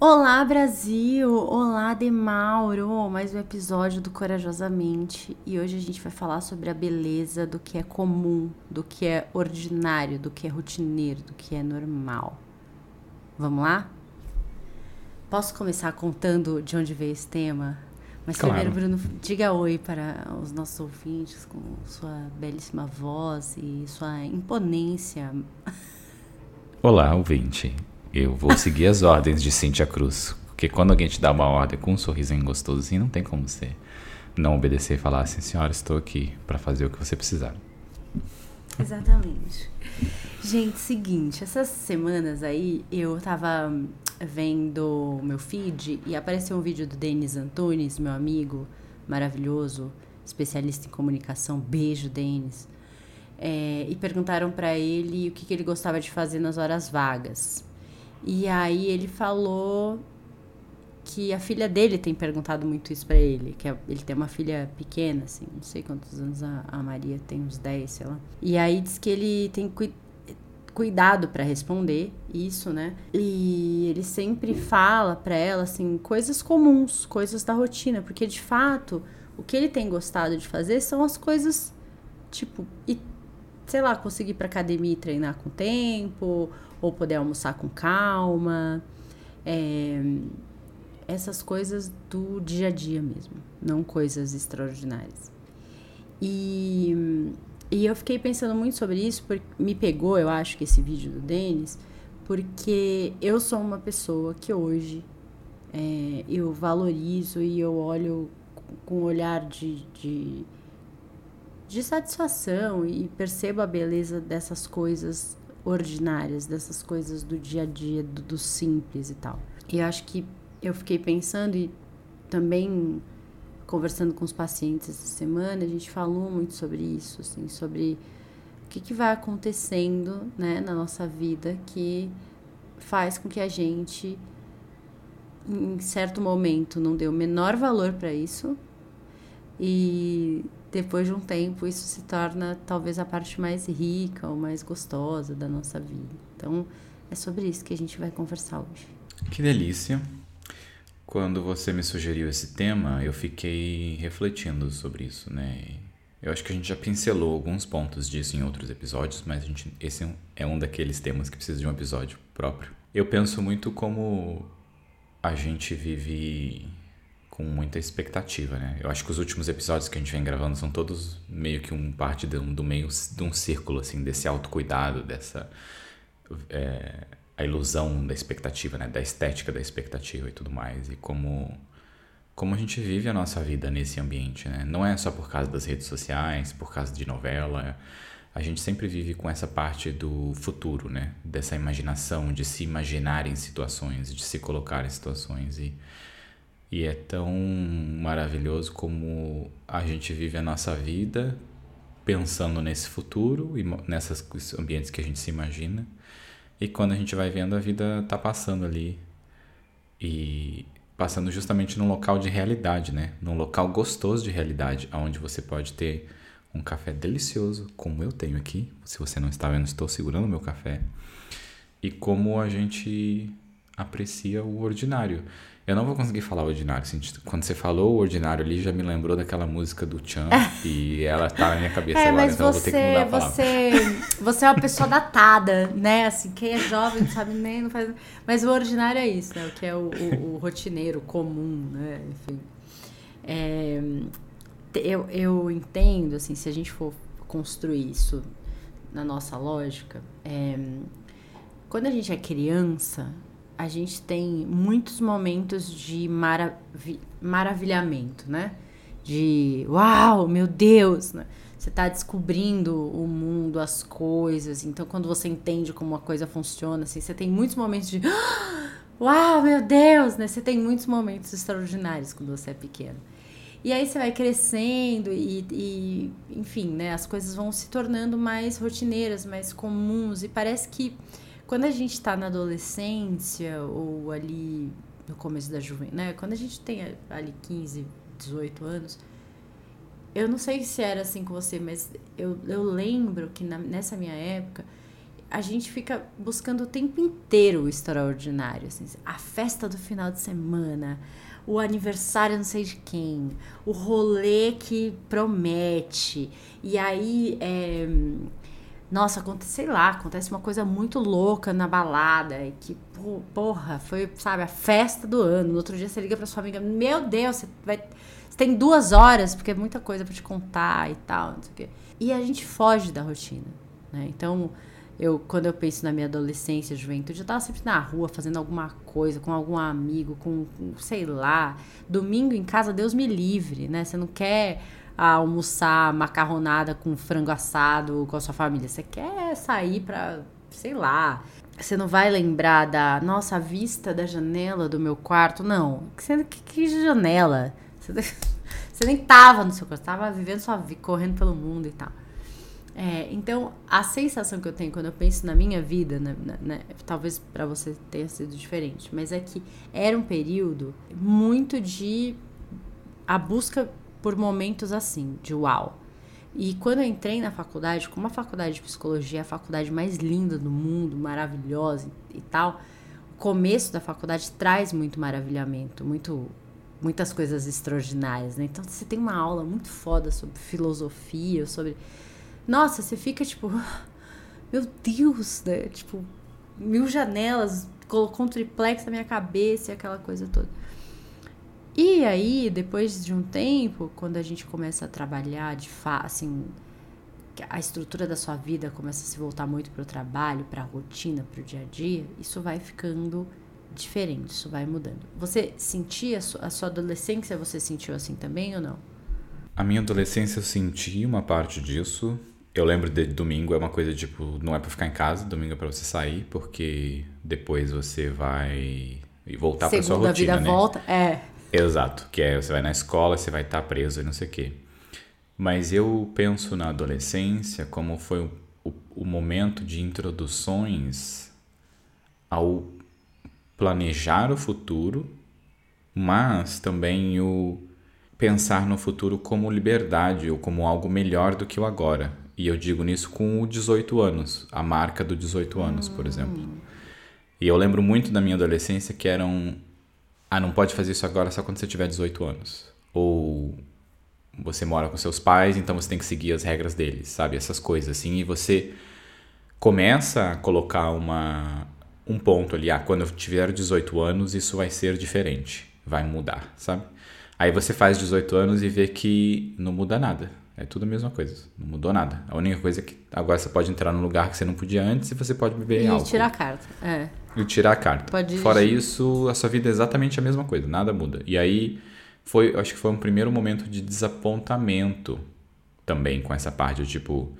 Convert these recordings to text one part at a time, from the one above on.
Olá Brasil, olá Demauro, mais um episódio do Corajosamente e hoje a gente vai falar sobre a beleza do que é comum, do que é ordinário, do que é rotineiro, do que é normal. Vamos lá? Posso começar contando de onde veio esse tema? Mas Claro. primeiro, Bruno, diga oi para os nossos ouvintes com sua belíssima voz e sua imponência. Olá, ouvinte. Eu vou seguir as ordens de Cintia Cruz. Porque quando alguém te dá uma ordem com um sorrisinho gostoso assim, não tem como você não obedecer e falar assim, senhora, estou aqui para fazer o que você precisar. Exatamente. Gente, seguinte, essas semanas aí eu tava vendo meu feed e apareceu um vídeo do Denis Antunes, meu amigo maravilhoso, especialista em comunicação. Beijo, Denis. É, e perguntaram pra ele o que, que ele gostava de fazer nas horas vagas. E aí ele falou que a filha dele tem perguntado muito isso pra ele, que ele tem uma filha pequena, assim, não sei quantos anos a, Maria tem, uns 10, sei lá. E aí diz que ele tem cui- cuidado pra responder isso, né? E ele sempre fala pra ela, assim, coisas comuns, coisas da rotina, porque de fato, o que ele tem gostado de fazer são as coisas, tipo, e, sei lá, conseguir ir pra academia e treinar com tempo, ou poder almoçar com calma. É, essas coisas do dia a dia mesmo, não coisas extraordinárias. E, e eu fiquei pensando muito sobre isso, porque me pegou, eu acho, que esse vídeo do Denis, porque eu sou uma pessoa que hoje é, eu valorizo e eu olho com- um olhar de, de, de satisfação e percebo a beleza dessas coisas ordinárias, dessas coisas do dia a dia, do, do simples e tal. E eu acho que eu fiquei pensando e também conversando com os pacientes essa semana, a gente falou muito sobre isso, assim, sobre o que, que vai acontecendo, né, na nossa vida que faz com que a gente em certo momento não dê o menor valor para isso e depois de um tempo isso se torna talvez a parte mais rica ou mais gostosa da nossa vida. Então é sobre isso que a gente vai conversar hoje. Que delícia. Quando você me sugeriu esse tema, eu fiquei refletindo sobre isso, né? Eu acho que a gente já pincelou alguns pontos disso em outros episódios, mas a gente, esse é um- é daqueles temas que precisa de um episódio próprio. Eu penso muito como a gente vive com muita expectativa, né? Eu acho que os últimos episódios que a gente vem gravando são todos meio que um parte de um, do meio de um círculo, assim, desse autocuidado, dessa é, a ilusão da expectativa, né? Da estética da expectativa e tudo mais. E como, como a gente vive a nossa vida nesse ambiente, né? Não é só por causa das redes sociais, por causa de novela. A gente sempre vive com essa parte do futuro, né? Dessa imaginação, de se imaginar em situações, de se colocar em situações. E, e é tão maravilhoso como a gente vive a nossa vida pensando nesse futuro e nessas ambientes que a gente se imagina. E quando a gente vai vendo, a vida tá passando ali. E passando justamente num local de realidade, né? Num local gostoso de realidade, onde você pode ter um café delicioso, como eu tenho aqui. Se você não está vendo, estou segurando meu café. E como a gente aprecia o ordinário. Eu não vou conseguir falar ordinário. assim, Quando você falou o ordinário ali, já me lembrou daquela música do Chan. e ela tá na minha cabeça É, agora, mas então eu vou ter que você, mudar a palavra. você, você é uma pessoa datada, né? Assim, quem é jovem não sabe nem, não faz. Mas o ordinário é isso, né? O que é o, o- o rotineiro, comum, né? Enfim. É, eu, eu entendo, assim, se a gente for construir isso na nossa lógica, é, quando a gente é criança, a gente tem muitos momentos de maravi maravilhamento, né? De uau, meu Deus, né? Você tá descobrindo o mundo, as coisas. Então, quando você entende como uma coisa funciona, assim, você tem muitos momentos de "Ah, uau, meu Deus, né? Você tem muitos momentos extraordinários quando você é pequeno. E aí você vai crescendo e, e, enfim, né? As coisas vão se tornando mais rotineiras, mais comuns. E parece que quando a gente tá na adolescência ou ali no começo da juventude, né? Quando a gente tem ali 15, 18 anos, eu não sei se era assim com você, mas eu, eu lembro que na- nessa minha época a gente fica buscando o tempo inteiro o extraordinário. Assim, a festa do final de semana, o aniversário não sei de quem, o rolê que promete. E aí, é, nossa, acontece, sei lá, acontece uma coisa muito louca na balada. E que, porra, foi, sabe, a festa do ano. No outro dia você liga pra sua amiga, meu Deus, você vai. Você tem duas horas, porque é muita coisa para te contar e tal, não sei o quê. E a gente foge da rotina. Né? Então, eu, quando eu penso na minha adolescência, juventude, eu tava sempre na rua fazendo alguma coisa, com algum amigo, com, com sei lá. Domingo em casa, Deus me livre, né? Você não quer almoçar macarronada com frango assado com a sua família. Você quer sair pra, sei lá. Você não vai lembrar da nossa vista da janela do meu quarto, não. Que, que, janela? Você, você nem tava no seu quarto, tava vivendo sua vida, correndo pelo mundo e tal. É, então, a sensação que eu tenho quando eu penso na minha vida, né, né talvez para você tenha sido diferente, mas é que era um período muito de a busca por momentos assim, de uau. E quando eu entrei na faculdade, como a faculdade de psicologia é a faculdade mais linda do mundo, maravilhosa e tal, o começo da faculdade traz muito maravilhamento, muito muitas coisas extraordinárias, né? Então você tem uma aula muito foda sobre filosofia, sobre nossa, você fica tipo, meu Deus, né? Tipo, mil janelas, colocou um triplex na minha cabeça e aquela coisa toda. E aí, depois de um tempo, quando a gente começa a trabalhar de fato, assim, a estrutura da sua vida começa a se voltar muito para o trabalho, para a rotina, para o dia a dia, isso vai ficando diferente, isso vai mudando. Você sentia a sua adolescência, você sentiu assim também ou não? A minha adolescência eu senti uma parte disso, eu lembro de domingo é uma coisa tipo, não é para ficar em casa, domingo é para você sair, porque depois você vai voltar para sua rotina, vida né? volta, é. Exato, que é você vai na escola, você vai estar tá preso e não sei o quê. Mas eu penso na adolescência como foi o, o, o momento de introduções ao planejar o futuro, mas também o pensar no futuro como liberdade ou como algo melhor do que o agora. E eu digo nisso com o 18 anos, a marca do 18 anos, por exemplo. E eu lembro muito da minha adolescência que eram. Ah, não pode fazer isso agora só quando você tiver 18 anos. Ou você mora com seus pais, então você tem que seguir as regras deles, sabe? Essas coisas assim. E você começa a colocar uma, um ponto ali. Ah, quando eu tiver 18 anos, isso vai ser diferente. Vai mudar, sabe? Aí você faz 18 anos e vê que não muda nada. É tudo a mesma coisa. Não mudou nada. A única coisa é que agora você pode entrar num lugar que você não podia antes e você pode beber e álcool. E tirar a carta. É. E tirar a carta. Pode Fora isso, a sua vida é exatamente a mesma coisa. Nada muda. E aí, foi, acho que foi um primeiro momento de desapontamento também com essa parte. Tipo,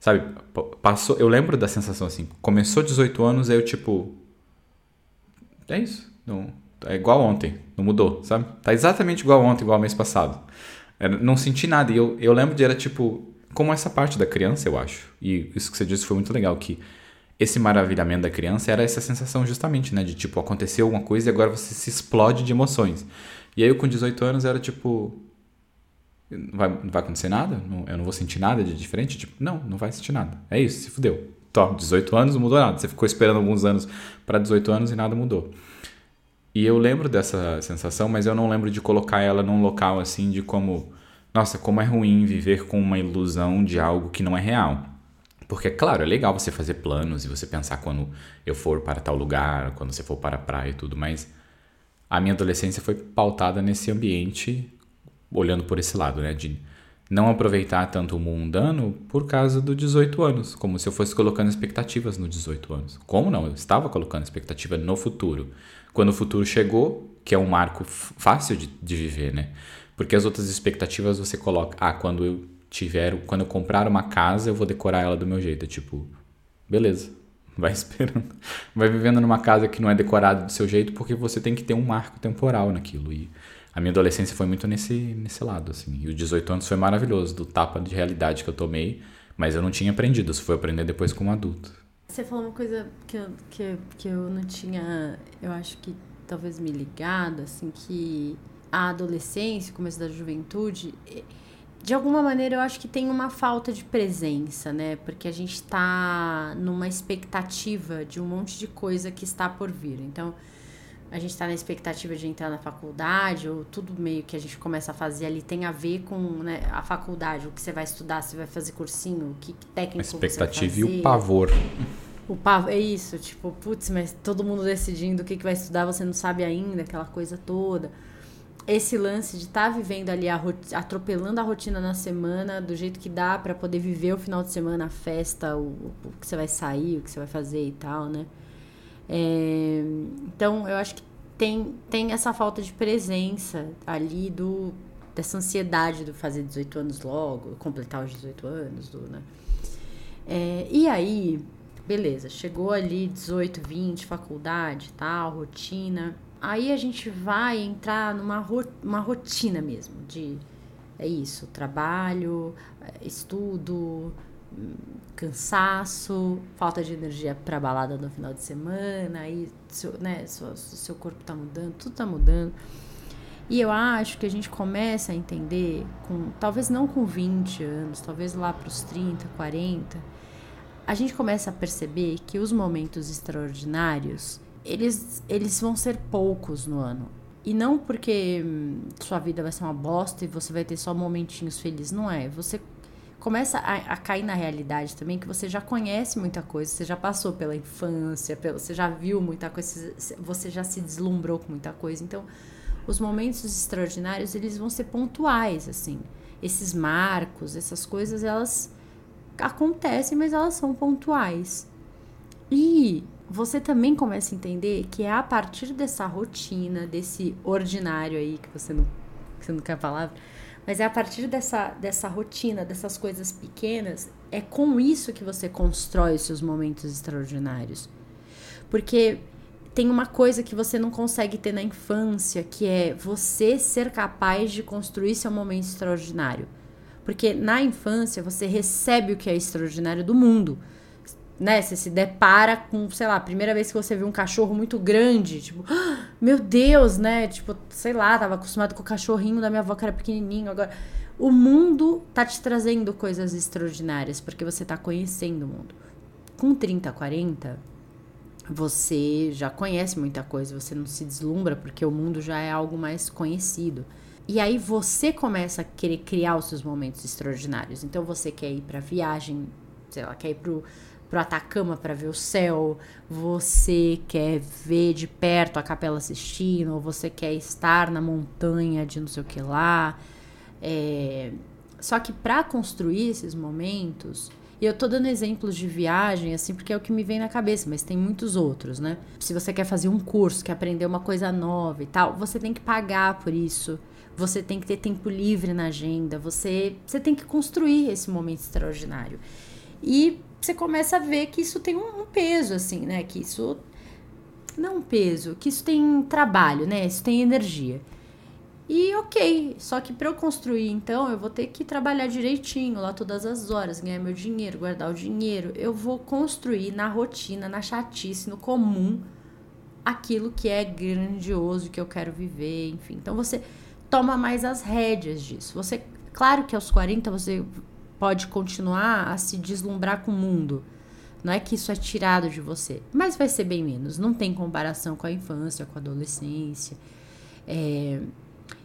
sabe, passou. Eu lembro da sensação assim. Começou 18 anos, aí eu tipo. É isso. Não, é igual ontem. Não mudou, sabe? Tá exatamente igual ontem, igual mês passado. Eu não senti nada. E eu, eu lembro de era tipo. Como essa parte da criança, eu acho. E isso que você disse foi muito legal. Que esse maravilhamento da criança era essa sensação justamente, né? De tipo, aconteceu alguma coisa e agora você se explode de emoções. E aí eu com 18 anos era tipo. Vai, não vai acontecer nada? Não, eu não vou sentir nada de diferente? Tipo, não, não vai sentir nada. É isso, se fudeu. Tó, 18 anos não mudou nada. Você ficou esperando alguns anos para 18 anos e nada mudou. E eu lembro dessa sensação, mas eu não lembro de colocar ela num local assim de como, nossa, como é ruim viver com uma ilusão de algo que não é real. Porque, claro, é legal você fazer planos e você pensar quando eu for para tal lugar, quando você for para a praia e tudo, mas a minha adolescência foi pautada nesse ambiente, olhando por esse lado, né? De não aproveitar tanto o mundano por causa dos 18 anos, como se eu fosse colocando expectativas no 18 anos. Como não? Eu estava colocando expectativa no futuro quando o futuro chegou, que é um marco fácil de, de viver, né? Porque as outras expectativas você coloca, ah, quando eu tiver, quando eu comprar uma casa, eu vou decorar ela do meu jeito. É tipo, beleza, vai esperando. Vai vivendo numa casa que não é decorada do seu jeito, porque você tem que ter um marco temporal naquilo. E a minha adolescência foi muito nesse, nesse lado, assim. E os 18 anos foi maravilhoso, do tapa de realidade que eu tomei, mas eu não tinha aprendido, isso foi aprender depois como adulto. Você falou uma coisa que eu, que, que eu não tinha, eu acho que talvez me ligado, assim, que a adolescência, o começo da juventude, de alguma maneira eu acho que tem uma falta de presença, né? Porque a gente tá numa expectativa de um monte de coisa que está por vir. Então, a gente está na expectativa de entrar na faculdade, ou tudo meio que a gente começa a fazer ali tem a ver com né, a faculdade, o que você vai estudar, se vai fazer cursinho, o que, técnico a expectativa você vai fazer. e o pavor. O pavor, é isso, tipo, putz, mas todo mundo decidindo o que, que vai estudar, você não sabe ainda, aquela coisa toda esse lance de estar tá vivendo ali, a atropelando a rotina na semana, do jeito que dá para poder viver o final de semana, a festa, o, o, que você vai sair, o que você vai fazer e tal, né? É, então, eu acho que tem, tem essa falta de presença ali do dessa ansiedade de fazer 18 anos logo, completar os 18 anos, do, né? É, e aí, beleza, chegou ali 18, 20, faculdade, tal, rotina aí a gente vai entrar numa ro uma rotina mesmo de é isso, trabalho, é, estudo, cansaço, falta de energia para balada no final de semana, aí seu, né, seu, seu corpo tá mudando, tudo tá mudando. E eu acho que a gente começa a entender, com talvez não com 20 anos, talvez lá para os 30, 40, a gente começa a perceber que os momentos extraordinários eles, eles vão ser poucos no ano. E não porque hum, sua vida vai ser uma bosta e você vai ter só momentinhos felizes. Não é. Você começa a, a, cair na realidade também que você já conhece muita coisa, você já passou pela infância, pela, você já viu muita coisa, você já se deslumbrou com muita coisa. Então, os momentos extraordinários, eles vão ser pontuais, assim. Esses marcos, essas coisas, elas acontecem, mas elas são pontuais. E você também começa a entender que é a partir dessa rotina, desse ordinário aí, que você não, que você não quer a palavra, mas é a partir dessa, dessa rotina, dessas coisas pequenas, é com isso que você constrói seus momentos extraordinários. Porque tem uma coisa que você não consegue ter na infância, que é você ser capaz de construir seu momento extraordinário. Porque na infância você recebe o que é extraordinário do mundo né? Você se depara com, sei lá, a primeira vez que você viu um cachorro muito grande, tipo, ah, meu Deus, né? Tipo, sei lá, tava acostumado com o cachorrinho da minha avó que era pequenininho, agora o mundo tá te trazendo coisas extraordinárias porque você tá conhecendo o mundo. Com 30, 40, você já conhece muita coisa, você não se deslumbra porque o mundo já é algo mais conhecido. E aí você começa a querer criar os seus momentos extraordinários. Então você quer ir para viagem, sei lá, quer ir pro pro Atacama para ver o céu, você quer ver de perto a Capela Sistina, ou você quer estar na montanha de não sei o que lá. É... Só que para construir esses momentos, e eu tô dando exemplos de viagem, assim, porque é o que me vem na cabeça, mas tem muitos outros, né? Se você quer fazer um curso, quer aprender uma coisa nova e tal, você tem que pagar por isso. Você tem que ter tempo livre na agenda, você, você tem que construir esse momento extraordinário. E você começa a ver que isso tem um, peso, assim, né? Que isso. Não um peso, que isso tem trabalho, né? Isso tem energia. E ok, só que para eu construir, então, eu vou ter que trabalhar direitinho lá todas as horas, ganhar meu dinheiro, guardar o dinheiro. Eu vou construir na rotina, na chatice, no comum, aquilo que é grandioso, que eu quero viver, enfim. Então você toma mais as rédeas disso. Você, claro que aos 40 você pode continuar a se deslumbrar com o mundo. Não é que isso é tirado de você, mas vai ser bem menos. Não tem comparação com a infância, com a adolescência. É,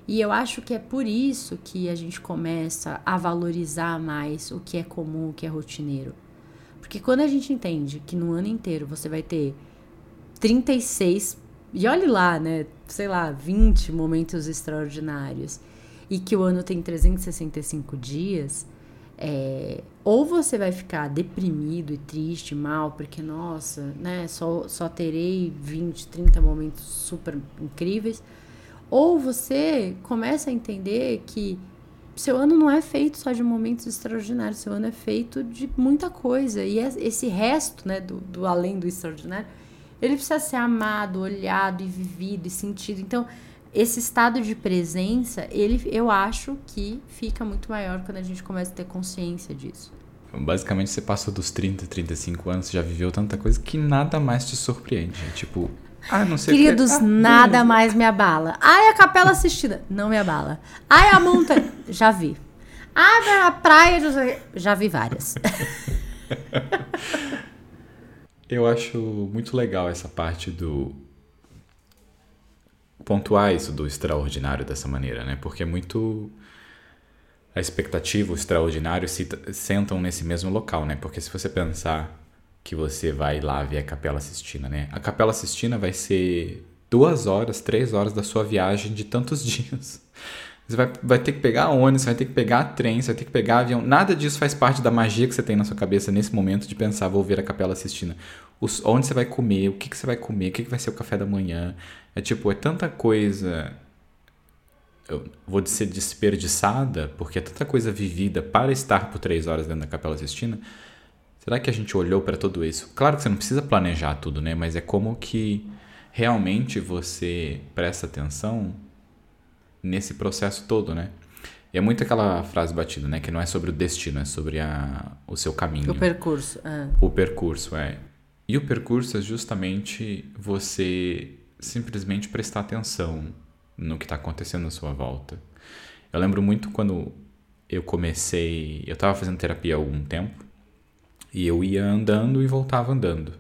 e eu acho que é por isso que a gente começa a valorizar mais o que é comum, o que é rotineiro. Porque quando a gente entende que no ano inteiro você vai ter 36, e olhe lá, né? Sei lá, 20 momentos extraordinários, e que o ano tem 365 dias é, ou você vai ficar deprimido e triste, mal, porque, nossa, né, só, só terei 20, 30 momentos super incríveis, ou você começa a entender que seu ano não é feito só de momentos extraordinários, seu ano é feito de muita coisa, e esse resto, né, do, do além do extraordinário, ele precisa ser amado, olhado e vivido e sentido. Então, esse estado de presença, ele, eu acho que fica muito maior quando a gente começa a ter consciência disso. Basicamente, você passou dos 30, 35 anos, já viveu tanta coisa que nada mais te surpreende. Tipo, ah, não sei Queridos, que... ah, nada beleza. mais me abala. Ai, a capela assistida, não me abala. Ai, a montanha, já vi. Ah, a praia. Já vi várias. Eu acho muito legal essa parte do. pontuar isso do extraordinário dessa maneira, né? Porque é muito. A expectativa, o extraordinário se sentam nesse mesmo local, né? Porque se você pensar que você vai lá ver a Capela Sistina, né? A Capela Sistina vai ser duas horas, três horas da sua viagem de tantos dias. Você vai, vai ter que pegar ônibus, vai ter que pegar trem, vai ter que pegar avião. Nada disso faz parte da magia que você tem na sua cabeça nesse momento de pensar, vou ver a Capela Sistina. Os, onde você vai comer, o que, que você vai comer, o que, que vai ser o café da manhã. É tipo, é tanta coisa. Eu vou dizer desperdiçada, porque é tanta coisa vivida para estar por três horas dentro da Capela Sistina Será que a gente olhou para tudo isso? Claro que você não precisa planejar tudo, né? Mas é como que realmente você presta atenção nesse processo todo, né? E é muito aquela frase batida, né? Que não é sobre o destino, é sobre a, o seu caminho. O percurso. É. O percurso, é. E o percurso é justamente você simplesmente prestar atenção no que está acontecendo à sua volta. Eu lembro muito quando eu comecei. Eu estava fazendo terapia há algum tempo. E eu ia andando e voltava andando.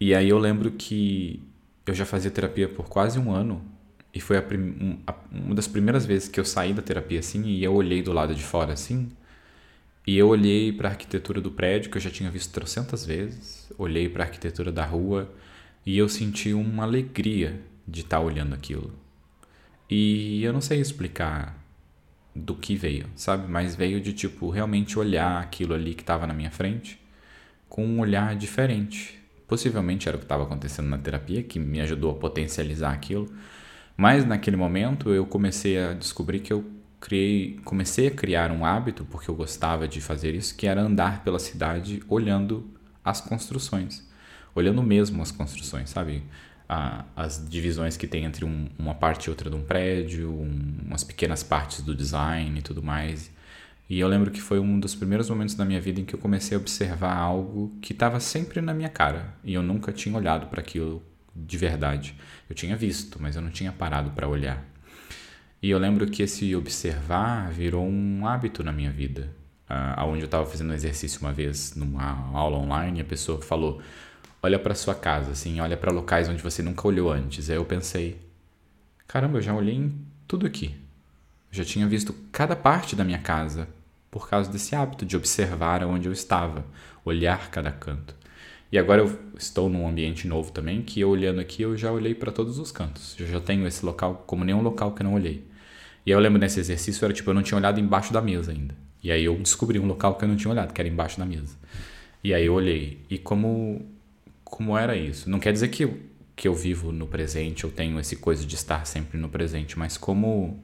E aí eu lembro que eu já fazia terapia por quase um ano. E foi a prim... uma das primeiras vezes que eu saí da terapia assim e eu olhei do lado de fora assim. E eu olhei para a arquitetura do prédio que eu já tinha visto trocentas vezes. Olhei para a arquitetura da rua e eu senti uma alegria de estar tá olhando aquilo. E eu não sei explicar do que veio, sabe? Mas veio de tipo realmente olhar aquilo ali que estava na minha frente com um olhar diferente. Possivelmente era o que estava acontecendo na terapia que me ajudou a potencializar aquilo. Mas naquele momento eu comecei a descobrir que eu criei, comecei a criar um hábito porque eu gostava de fazer isso, que era andar pela cidade olhando as construções, olhando mesmo as construções, sabe? A, as divisões que tem entre um, uma parte e outra de um prédio, um, umas pequenas partes do design e tudo mais. E eu lembro que foi um dos primeiros momentos da minha vida em que eu comecei a observar algo que estava sempre na minha cara e eu nunca tinha olhado para aquilo de verdade. Eu tinha visto, mas eu não tinha parado para olhar. E eu lembro que esse observar virou um hábito na minha vida. Uh, onde eu estava fazendo um exercício uma vez numa aula online, a pessoa falou: olha para sua casa, assim, olha para locais onde você nunca olhou antes. Aí eu pensei, caramba, eu já olhei em tudo aqui. Eu já tinha visto cada parte da minha casa por causa desse hábito de observar onde eu estava, olhar cada canto. E agora eu estou num ambiente novo também, que eu olhando aqui eu já olhei para todos os cantos. Eu já tenho esse local como nenhum local que eu não olhei. E eu lembro nesse exercício era tipo eu não tinha olhado embaixo da mesa ainda. E aí eu descobri um local que eu não tinha olhado, que era embaixo da mesa. E aí eu olhei. E como como era isso. Não quer dizer que que eu vivo no presente, eu tenho esse coisa de estar sempre no presente, mas como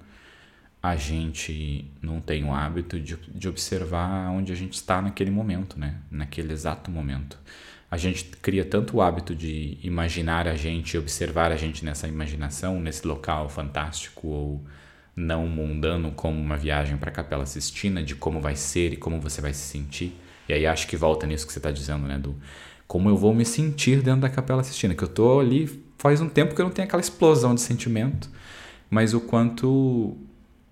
a gente não tem o hábito de, de observar onde a gente está naquele momento, né? Naquele exato momento. A gente cria tanto o hábito de imaginar a gente, observar a gente nessa imaginação, nesse local fantástico ou não mundano como uma viagem para a Capela Sistina, de como vai ser e como você vai se sentir. E aí acho que volta nisso que você está dizendo, né? Do como eu vou me sentir dentro da Capela Sistina, que eu tô ali faz um tempo que eu não tenho aquela explosão de sentimento, mas o quanto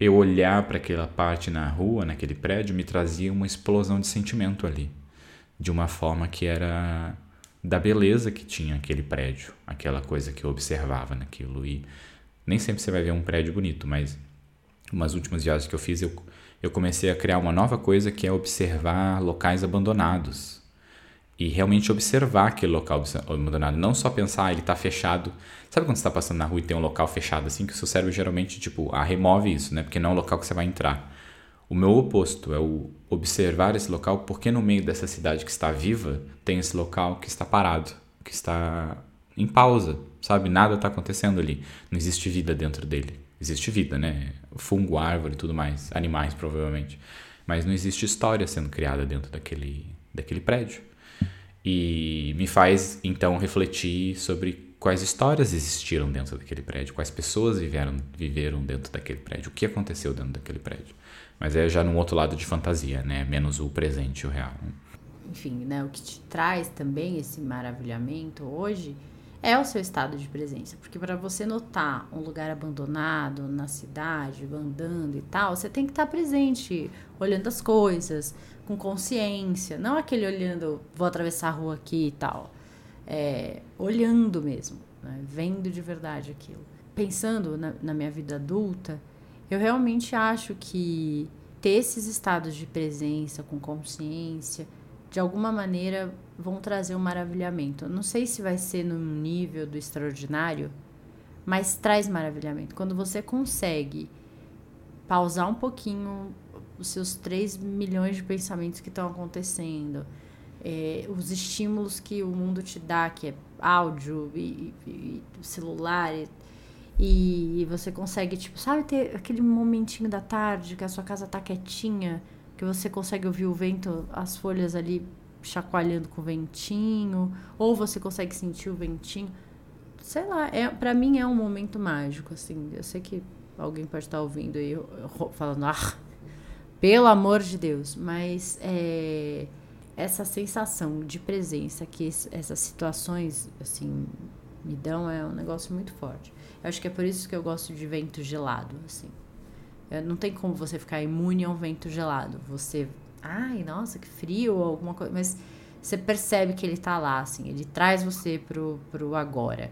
eu olhar para aquela parte na rua, naquele prédio, me trazia uma explosão de sentimento ali, de uma forma que era da beleza que tinha aquele prédio, aquela coisa que eu observava naquilo. E nem sempre você vai ver um prédio bonito, mas umas últimas viagens que eu fiz eu eu comecei a criar uma nova coisa que é observar locais abandonados, e realmente observar aquele local abandonado, não só pensar, ah, ele está fechado. Sabe quando você está passando na rua e tem um local fechado assim, que o seu cérebro geralmente, tipo, ah, remove isso, né? Porque não é um local que você vai entrar. O meu oposto é o observar esse local, porque no meio dessa cidade que está viva, tem esse local que está parado, que está em pausa, sabe? Nada está acontecendo ali. Não existe vida dentro dele. Existe vida, né? Fungo, árvore tudo mais, animais provavelmente. Mas não existe história sendo criada dentro daquele, daquele prédio. E me faz então refletir sobre quais histórias existiram dentro daquele prédio, quais pessoas viveram, viveram dentro daquele prédio, o que aconteceu dentro daquele prédio. Mas é já num outro lado de fantasia, né? Menos o presente, o real. Enfim, né? O que te traz também esse maravilhamento hoje é o seu estado de presença. Porque para você notar um lugar abandonado na cidade, andando e tal, você tem que estar presente, olhando as coisas, com consciência. Não aquele olhando, vou atravessar a rua aqui e tal. É, olhando mesmo, né? vendo de verdade aquilo. Pensando na, na minha vida adulta, eu realmente acho que ter esses estados de presença com consciência de alguma maneira vão trazer um maravilhamento. não sei se vai ser no nível do extraordinário, mas traz maravilhamento. Quando você consegue pausar um pouquinho os seus 3 milhões de pensamentos que estão acontecendo, é, os estímulos que o mundo te dá, que é áudio e, e, celular, e, e você consegue, tipo, sabe, ter aquele momentinho da tarde que a sua casa tá quietinha que você consegue ouvir o vento, as folhas ali chacoalhando com o ventinho, ou você consegue sentir o ventinho. Sei lá, é, para mim é um momento mágico, assim. Eu sei que alguém pode estar ouvindo aí falando, ah, pelo amor de Deus, mas é, essa sensação de presença que essas situações, assim, me dão é um negócio muito forte. Eu acho que é por isso que eu gosto de vento gelado, assim. Não tem como você ficar imune a um vento gelado. Você, ai, nossa, que frio ou alguma coisa, mas você percebe que ele tá lá, assim, ele traz você pro, pro agora.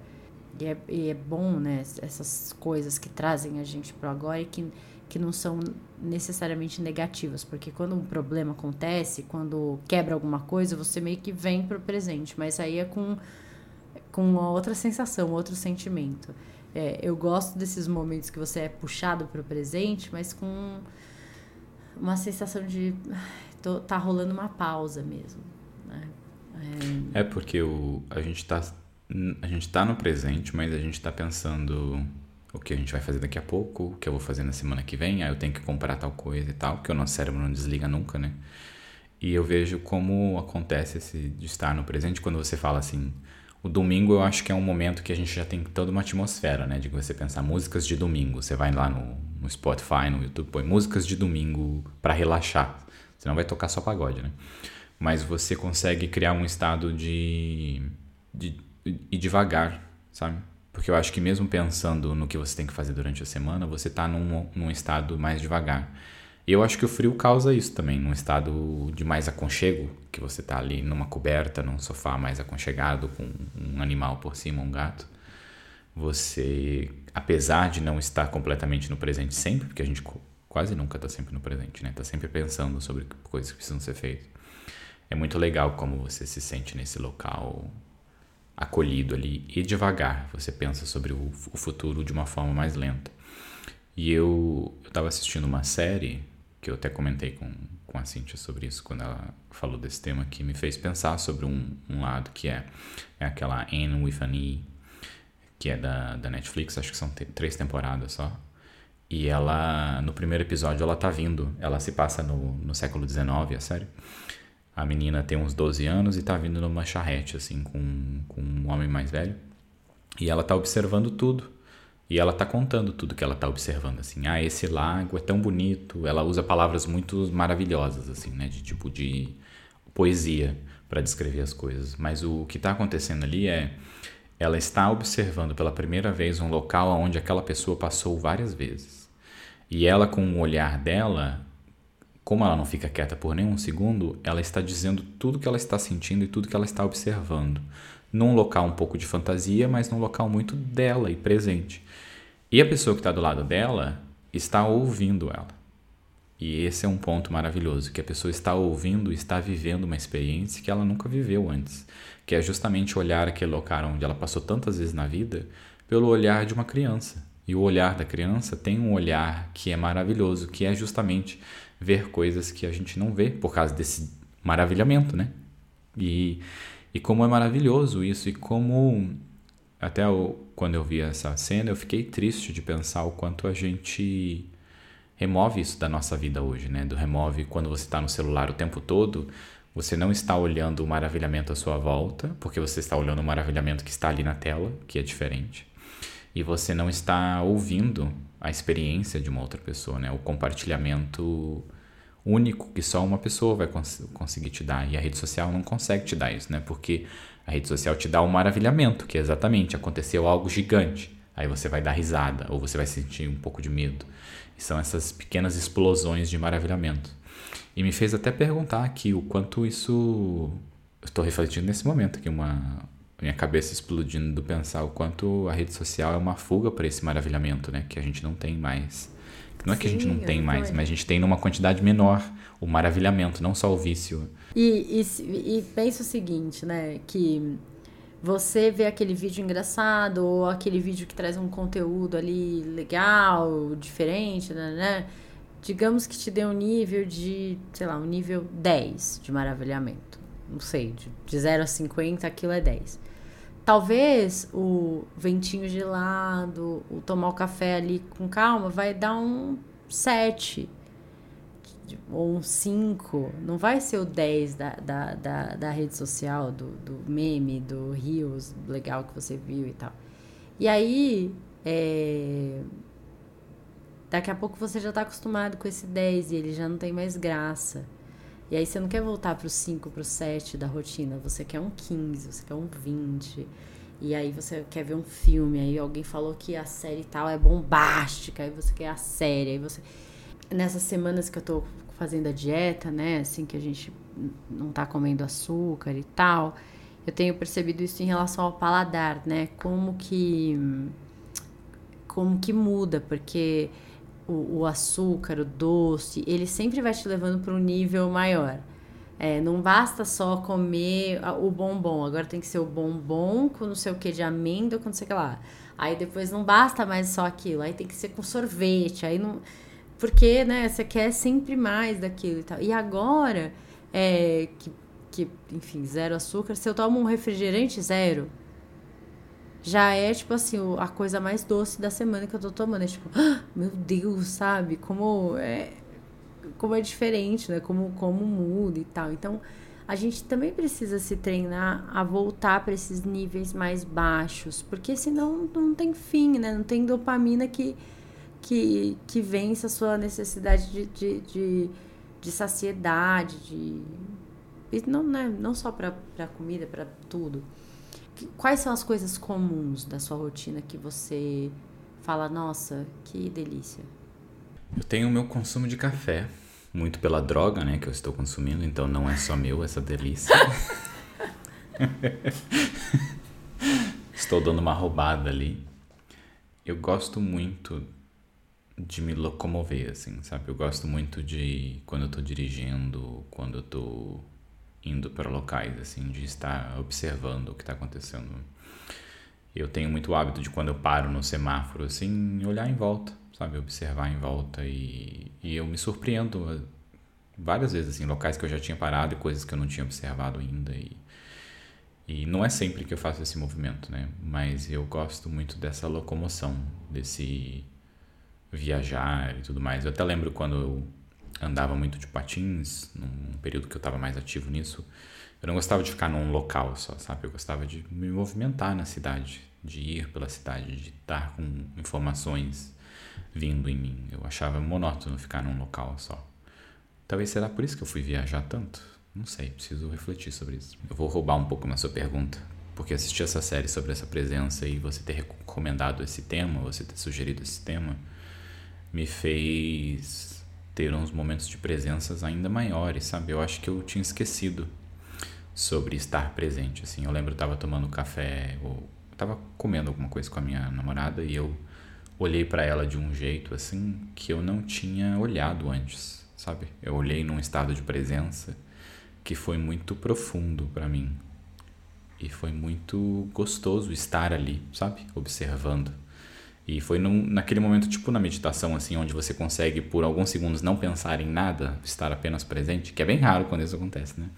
E é, e é bom, né, essas coisas que trazem a gente pro agora e que, que não são necessariamente negativas, porque quando um problema acontece, quando quebra alguma coisa, você meio que vem pro presente, mas aí é com, com uma outra sensação, outro sentimento. É, eu gosto desses momentos que você é puxado para o presente, mas com uma sensação de tô, tá rolando uma pausa mesmo. Né? É... é, porque o, a gente está a gente tá no presente, mas a gente está pensando o que a gente vai fazer daqui a pouco, o que eu vou fazer na semana que vem, aí eu tenho que comprar tal coisa e tal, que o nosso cérebro não desliga nunca, né? E eu vejo como acontece esse de estar no presente quando você fala assim, o domingo eu acho que é um momento que a gente já tem toda uma atmosfera, né? De você pensar músicas de domingo. Você vai lá no, no Spotify, no YouTube, põe músicas de domingo para relaxar. Você não vai tocar só pagode, né? Mas você consegue criar um estado de, de, de devagar, sabe? Porque eu acho que mesmo pensando no que você tem que fazer durante a semana, você tá num, num estado mais devagar. E eu acho que o frio causa isso também, num estado de mais aconchego, que você tá ali numa coberta, num sofá mais aconchegado, com um animal por cima, um gato. Você, apesar de não estar completamente no presente sempre, porque a gente quase nunca está sempre no presente, né? Tá sempre pensando sobre coisas que precisam ser feitas. É muito legal como você se sente nesse local acolhido ali e devagar. Você pensa sobre o futuro de uma forma mais lenta. E eu estava assistindo uma série que eu até comentei com, com a Cintia sobre isso quando ela falou desse tema, que me fez pensar sobre um, um lado que é, é aquela Anne with an E, que é da, da Netflix, acho que são três temporadas só. E ela, no primeiro episódio, ela tá vindo, ela se passa no, no século XIX, a série. A menina tem uns 12 anos e tá vindo numa charrete, assim, com, com um homem mais velho. E ela tá observando tudo. E ela tá contando tudo que ela tá observando, assim. Ah, esse lago é tão bonito. Ela usa palavras muito maravilhosas, assim, né? De tipo de poesia para descrever as coisas. Mas o que está acontecendo ali é ela está observando pela primeira vez um local onde aquela pessoa passou várias vezes. E ela, com o olhar dela, como ela não fica quieta por nenhum segundo, ela está dizendo tudo que ela está sentindo e tudo que ela está observando. Num local um pouco de fantasia, mas num local muito dela e presente. E a pessoa que está do lado dela está ouvindo ela. E esse é um ponto maravilhoso, que a pessoa está ouvindo, está vivendo uma experiência que ela nunca viveu antes, que é justamente olhar aquele local onde ela passou tantas vezes na vida pelo olhar de uma criança. E o olhar da criança tem um olhar que é maravilhoso, que é justamente ver coisas que a gente não vê por causa desse maravilhamento, né? E, e como é maravilhoso isso, e como até quando eu vi essa cena, eu fiquei triste de pensar o quanto a gente remove isso da nossa vida hoje, né? Do remove quando você está no celular o tempo todo, você não está olhando o maravilhamento à sua volta, porque você está olhando o maravilhamento que está ali na tela, que é diferente. E você não está ouvindo a experiência de uma outra pessoa, né? O compartilhamento único que só uma pessoa vai cons conseguir te dar. E a rede social não consegue te dar isso, né? Porque A rede social te dá um maravilhamento, que é exatamente aconteceu algo gigante. Aí você vai dar risada ou você vai sentir um pouco de medo. E são essas pequenas explosões de maravilhamento. E me fez até perguntar aqui o quanto isso. Estou refletindo nesse momento aqui, uma minha cabeça explodindo do pensar o quanto a rede social é uma fuga para esse maravilhamento, né? Que a gente não tem mais. Não é que Sim, a gente não tem mais, mas a gente tem numa quantidade menor o maravilhamento, não só o vício. E, e, e pensa o seguinte, né? Que você vê aquele vídeo engraçado ou aquele vídeo que traz um conteúdo ali legal, diferente, né? né? Digamos que te dê um nível de, sei lá, um nível 10 de maravilhamento. Não sei, de, de 0 a 50, aquilo é 10. Talvez o ventinho gelado, o tomar o café ali com calma, vai dar um 7 ou um 5. Não vai ser o 10 da, da, da, da rede social, do, do meme, do Rios legal que você viu e tal. E aí, é... daqui a pouco você já está acostumado com esse 10 e ele já não tem mais graça. E aí você não quer voltar pro 5, pro 7 da rotina, você quer um 15, você quer um 20. E aí você quer ver um filme, aí alguém falou que a série tal é bombástica, aí você quer a série, aí você nessas semanas que eu tô fazendo a dieta, né, assim que a gente não tá comendo açúcar e tal, eu tenho percebido isso em relação ao paladar, né? Como que como que muda, porque o, o açúcar, o doce, ele sempre vai te levando para um nível maior. É, não basta só comer o bombom, agora tem que ser o bombom com não sei o que de amêndoa, com não sei o que lá. Aí depois não basta mais só aquilo, aí tem que ser com sorvete, aí não. Porque, né, você quer sempre mais daquilo e tal. E agora, é, que, que, enfim, zero açúcar, se eu tomo um refrigerante zero, já é, tipo assim, a coisa mais doce da semana que eu tô tomando. É tipo, ah, meu Deus, sabe? Como é, como é diferente, né? Como, como muda e tal. Então, a gente também precisa se treinar a voltar para esses níveis mais baixos, porque senão não tem fim, né? Não tem dopamina que, que, que vence a sua necessidade de, de, de, de saciedade, de. Não, né? não só para comida, para tudo quais são as coisas comuns da sua rotina que você fala, nossa, que delícia? Eu tenho o meu consumo de café, muito pela droga, né, que eu estou consumindo, então não é só meu essa delícia. estou dando uma roubada ali. Eu gosto muito de me locomover, assim, sabe? Eu gosto muito de quando eu tô dirigindo, quando eu tô indo para locais, assim, de estar observando o que está acontecendo. Eu tenho muito hábito de quando eu paro no semáforo, assim, olhar em volta, sabe? Observar em volta e, e eu me surpreendo eh, várias vezes, assim, locais que eu já tinha parado e coisas que eu não tinha observado ainda e, e não é sempre que eu faço esse movimento, né? Mas eu gosto muito dessa locomoção, desse viajar e tudo mais. Eu até lembro quando eu andava muito de patins, num período que eu estava mais ativo nisso. Eu não gostava de ficar num local só, sabe? Eu gostava de me movimentar na cidade, de ir pela cidade, de estar com informações vindo em mim. Eu achava monótono ficar num local só. Talvez será por isso que eu fui viajar tanto. Não sei, preciso refletir sobre isso. Eu vou roubar um pouco na sua pergunta, porque assistir essa série sobre essa presença e você ter recomendado esse tema, você ter sugerido esse tema, me fez ter uns momentos de presenças ainda maiores, sabe? Eu acho que eu tinha esquecido sobre estar presente, assim. Eu lembro eu tava tomando café ou tava comendo alguma coisa com a minha namorada e eu olhei para ela de um jeito assim que eu não tinha olhado antes, sabe? Eu olhei num estado de presença que foi muito profundo para mim. E foi muito gostoso estar ali, sabe? Observando. E foi naquele momento, tipo na meditação, assim, onde você consegue por alguns segundos não pensar em nada, estar apenas presente, que é bem raro quando isso acontece, né?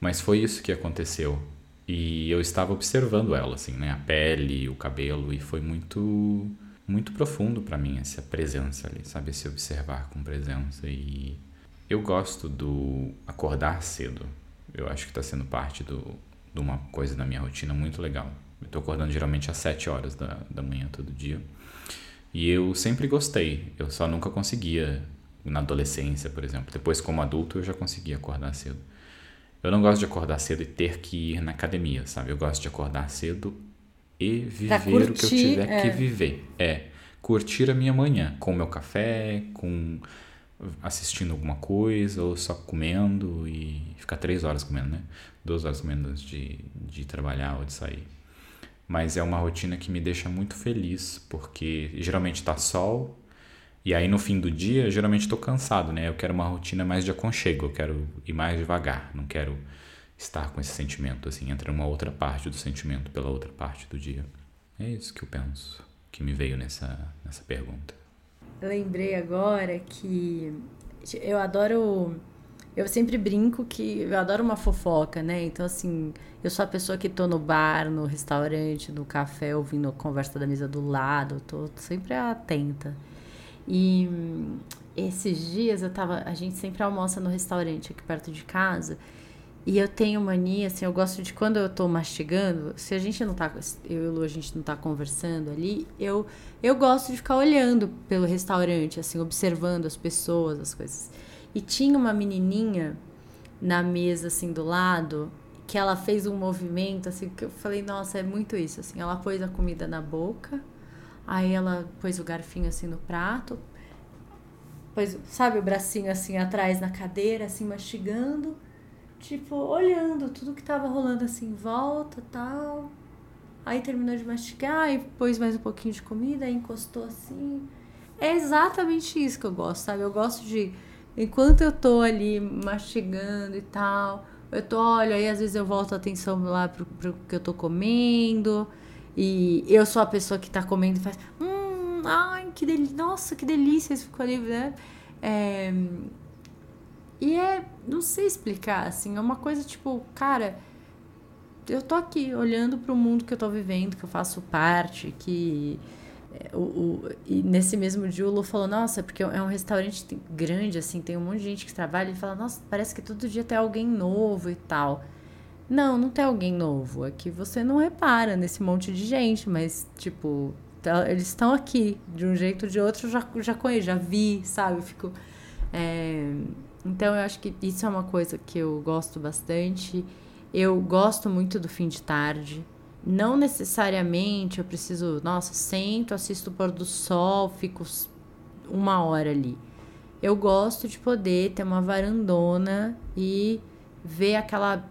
Mas foi isso que aconteceu. E eu estava observando ela, assim, né? A pele, o cabelo, e foi muito, muito profundo para mim essa presença ali, sabe? Esse observar com presença. E eu gosto do acordar cedo. Eu acho que está sendo parte do, de uma coisa da minha rotina muito legal. Eu tô acordando geralmente às 7 horas da, da manhã todo dia. E eu sempre gostei, eu só nunca conseguia na adolescência, por exemplo. Depois, como adulto, eu já conseguia acordar cedo. Eu não gosto de acordar cedo e ter que ir na academia, sabe? Eu gosto de acordar cedo e viver curtir, o que eu tiver é. que viver. É, curtir a minha manhã com o meu café, com assistindo alguma coisa ou só comendo e ficar três horas comendo, né? Duas horas comendo antes de, de trabalhar ou de sair. Mas é uma rotina que me deixa muito feliz, porque geralmente tá sol, e aí no fim do dia, geralmente estou cansado, né? Eu quero uma rotina mais de aconchego, eu quero ir mais devagar, não quero estar com esse sentimento, assim, entra uma outra parte do sentimento pela outra parte do dia. É isso que eu penso, que me veio nessa, nessa pergunta. Lembrei agora que eu adoro. Eu sempre brinco que eu adoro uma fofoca, né? Então, assim, eu sou a pessoa que tô no bar, no restaurante, no café, ouvindo a conversa da mesa do lado, tô sempre atenta. E esses dias eu tava. A gente sempre almoça no restaurante aqui perto de casa. E eu tenho mania, assim, eu gosto de quando eu tô mastigando, se a gente não tá, eu e Lu, a gente não tá conversando ali, eu, eu gosto de ficar olhando pelo restaurante, assim, observando as pessoas, as coisas. E tinha uma menininha na mesa, assim, do lado, que ela fez um movimento, assim, que eu falei, nossa, é muito isso, assim, ela pôs a comida na boca, aí ela pôs o garfinho, assim, no prato, pôs, sabe, o bracinho, assim, atrás na cadeira, assim, mastigando, tipo, olhando tudo que tava rolando assim em volta tal. Aí terminou de mastigar e pôs mais um pouquinho de comida, aí encostou assim. É exatamente isso que eu gosto, sabe? Eu gosto de, enquanto eu tô ali mastigando e tal, eu tô, olha, aí às vezes eu volto a atenção lá pro, pro que eu tô comendo. E eu sou a pessoa que tá comendo e faz, hum, ai, que delícia, nossa, que delícia, isso ficou ali, né? É, e é, não sei explicar, assim, é uma coisa tipo, cara, eu tô aqui olhando para o mundo que eu tô vivendo, que eu faço parte, que o, o, e nesse mesmo dia o Lu falou, nossa, porque é um restaurante grande, assim, tem um monte de gente que trabalha e fala, nossa, parece que todo dia tem alguém novo e tal. Não, não tem alguém novo. É que você não repara nesse monte de gente, mas, tipo, tá, eles estão aqui. De um jeito ou de outro, eu já, já conheço, já vi, sabe? Eu fico. É, então eu acho que isso é uma coisa que eu gosto bastante. Eu gosto muito do fim de tarde. Não necessariamente eu preciso, nossa, sento, assisto o pôr do sol, fico uma hora ali. Eu gosto de poder ter uma varandona e ver aquela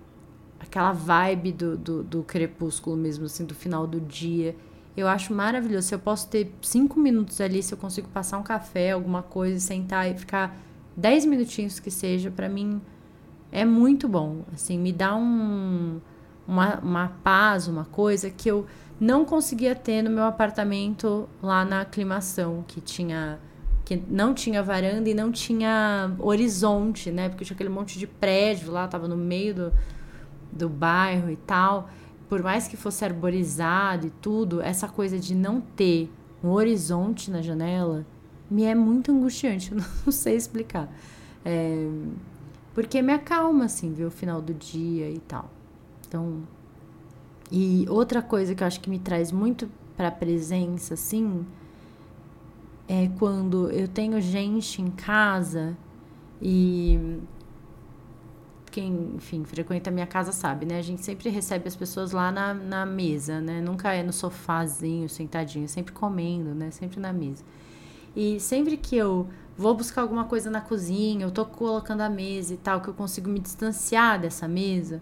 aquela vibe do, do, do crepúsculo mesmo, assim, do final do dia. Eu acho maravilhoso. Se eu posso ter cinco minutos ali, se eu consigo passar um café, alguma coisa, sentar e ficar 10 minutinhos que seja, para mim é muito bom. Assim, me dá um, uma, uma paz, uma coisa que eu não conseguia ter no meu apartamento lá na aclimação, que tinha que não tinha varanda e não tinha horizonte, né? Porque tinha aquele monte de prédio lá, tava no meio do, do bairro e tal. Por mais que fosse arborizado e tudo, essa coisa de não ter um horizonte na janela me é muito angustiante, eu não sei explicar. É, porque me acalma, assim, ver o final do dia e tal. Então, e outra coisa que eu acho que me traz muito para presença, assim, é quando eu tenho gente em casa e quem, enfim, frequenta a minha casa sabe, né? A gente sempre recebe as pessoas lá na, na mesa, né? Nunca é no sofazinho, sentadinho, sempre comendo, né? Sempre na mesa. E sempre que eu vou buscar alguma coisa na cozinha, eu tô colocando a mesa e tal, que eu consigo me distanciar dessa mesa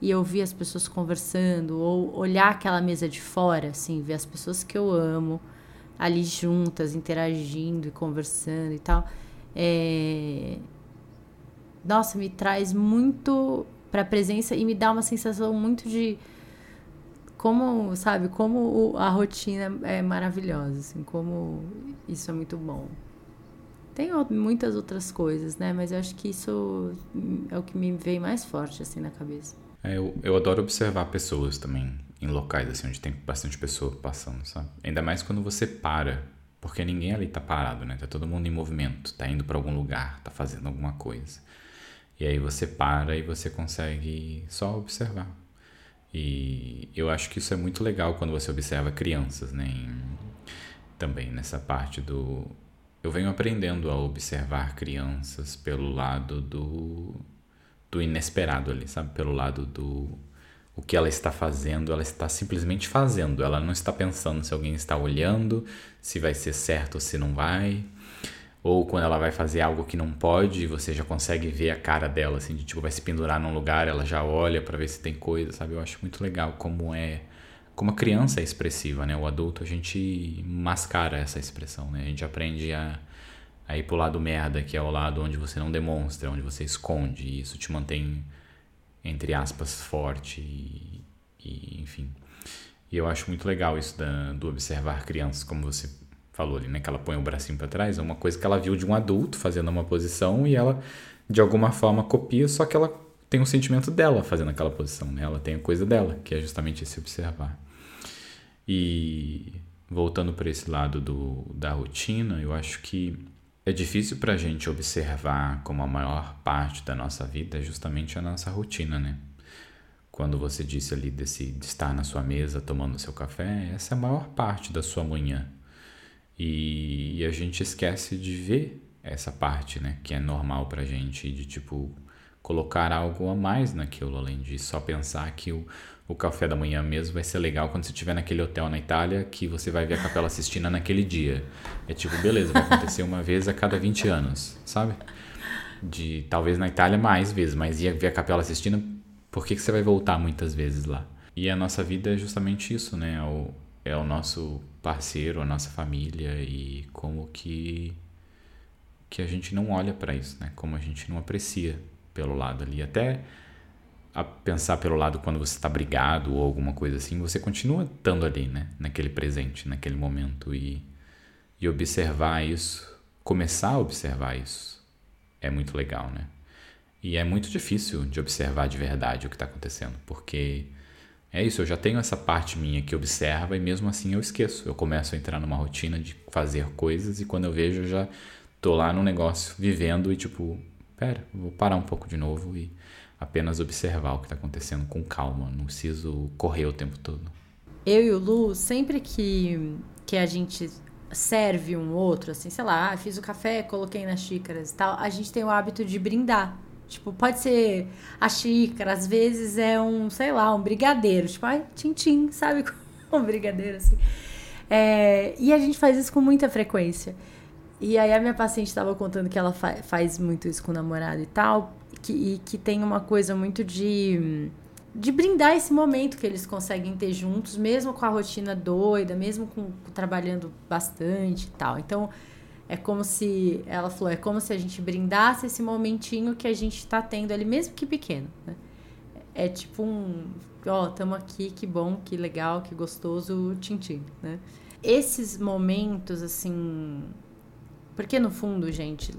e ouvir as pessoas conversando, ou olhar aquela mesa de fora, assim, ver as pessoas que eu amo ali juntas, interagindo e conversando e tal. É... Nossa, me traz muito para a presença e me dá uma sensação muito de como, sabe, como a rotina é maravilhosa, assim, como isso é muito bom. Tem muitas outras coisas, né? Mas eu acho que isso é o que me veio mais forte, assim, na cabeça. É, eu, eu adoro observar pessoas também, em locais, assim, onde tem bastante pessoa passando, sabe? Ainda mais quando você para, porque ninguém ali tá parado, né? Tá todo mundo em movimento, tá indo para algum lugar, tá fazendo alguma coisa. E aí você para e você consegue só observar. E eu acho que isso é muito legal quando você observa crianças, né? Em, também nessa parte do. Eu venho aprendendo a observar crianças pelo lado do, do do inesperado ali, sabe? Pelo lado do o que ela está fazendo, ela está simplesmente fazendo. Ela não está pensando se alguém está olhando, se vai ser certo ou se não vai. Ou quando ela vai fazer algo que não pode, você já consegue ver a cara dela, assim, de tipo, vai se pendurar num lugar, ela já olha para ver se tem coisa, sabe? Eu acho muito legal como é. Como a criança é expressiva, né? O adulto a gente mascara essa expressão, né? A gente aprende a, a ir pro lado merda, que é o lado onde você não demonstra, onde você esconde, e isso te mantém, entre aspas, forte e, e enfim. E eu acho muito legal isso da, do observar crianças, como você falou ali, né? Que ela põe o bracinho para trás, é uma coisa que ela viu de um adulto fazendo uma posição e ela, de alguma forma, copia, só que ela tem um sentimento dela fazendo aquela posição, né? Ela tem a coisa dela, que é justamente esse observar. E voltando para esse lado do, da rotina, eu acho que é difícil para a gente observar como a maior parte da nossa vida é justamente a nossa rotina, né? Quando você disse ali desse, de estar na sua mesa tomando seu café, essa é a maior parte da sua manhã. E, e, a gente esquece de ver essa parte, né? Que é normal pra gente, de tipo, colocar algo a mais naquilo, além de só pensar que o, o café da manhã mesmo vai ser legal quando você estiver naquele hotel na Itália que você vai ver a Capela Sistina naquele dia. É tipo, beleza, vai acontecer uma vez a cada 20 anos, sabe? De talvez na Itália mais vezes, mas ia ver a Capela Sistina, por que, que você vai voltar muitas vezes lá? E a nossa vida é justamente isso, né? É o, é o nosso parceiro, a nossa família e como que que a gente não olha para isso, né? Como a gente não aprecia pelo lado ali, até a pensar pelo lado quando você está brigado ou alguma coisa assim, você continua estando ali, né? Naquele presente, naquele momento e e observar isso, começar a observar isso é muito legal, né? E é muito difícil de observar de verdade o que está acontecendo, porque é isso, eu já tenho essa parte minha que observa e mesmo assim eu esqueço. Eu começo a entrar numa rotina de fazer coisas e quando eu vejo eu já tô lá no negócio vivendo e tipo, pera, vou parar um pouco de novo e apenas observar o que está acontecendo com calma. Não preciso correr o tempo todo. Eu e o Lu, sempre que, que a gente serve um outro, assim, sei lá, ah, fiz o café, coloquei nas xícaras e tal, a gente tem o hábito de brindar. Tipo, pode ser a xícara, às vezes é um, sei lá, um brigadeiro. Tipo, ai, tchim-tchim, sabe? um brigadeiro, assim. É, e a gente faz isso com muita frequência. E aí a minha paciente estava contando que ela fa faz muito isso com o namorado e tal. Que, e que tem uma coisa muito de, de brindar esse momento que eles conseguem ter juntos, mesmo com a rotina doida, mesmo com trabalhando bastante e tal. Então, é como se, ela falou, é como se a gente brindasse esse momentinho que a gente está tendo ali, mesmo que pequeno. Né? É tipo um, ó, estamos aqui, que bom, que legal, que gostoso, tintim, né? Esses momentos, assim. Porque no fundo, gente,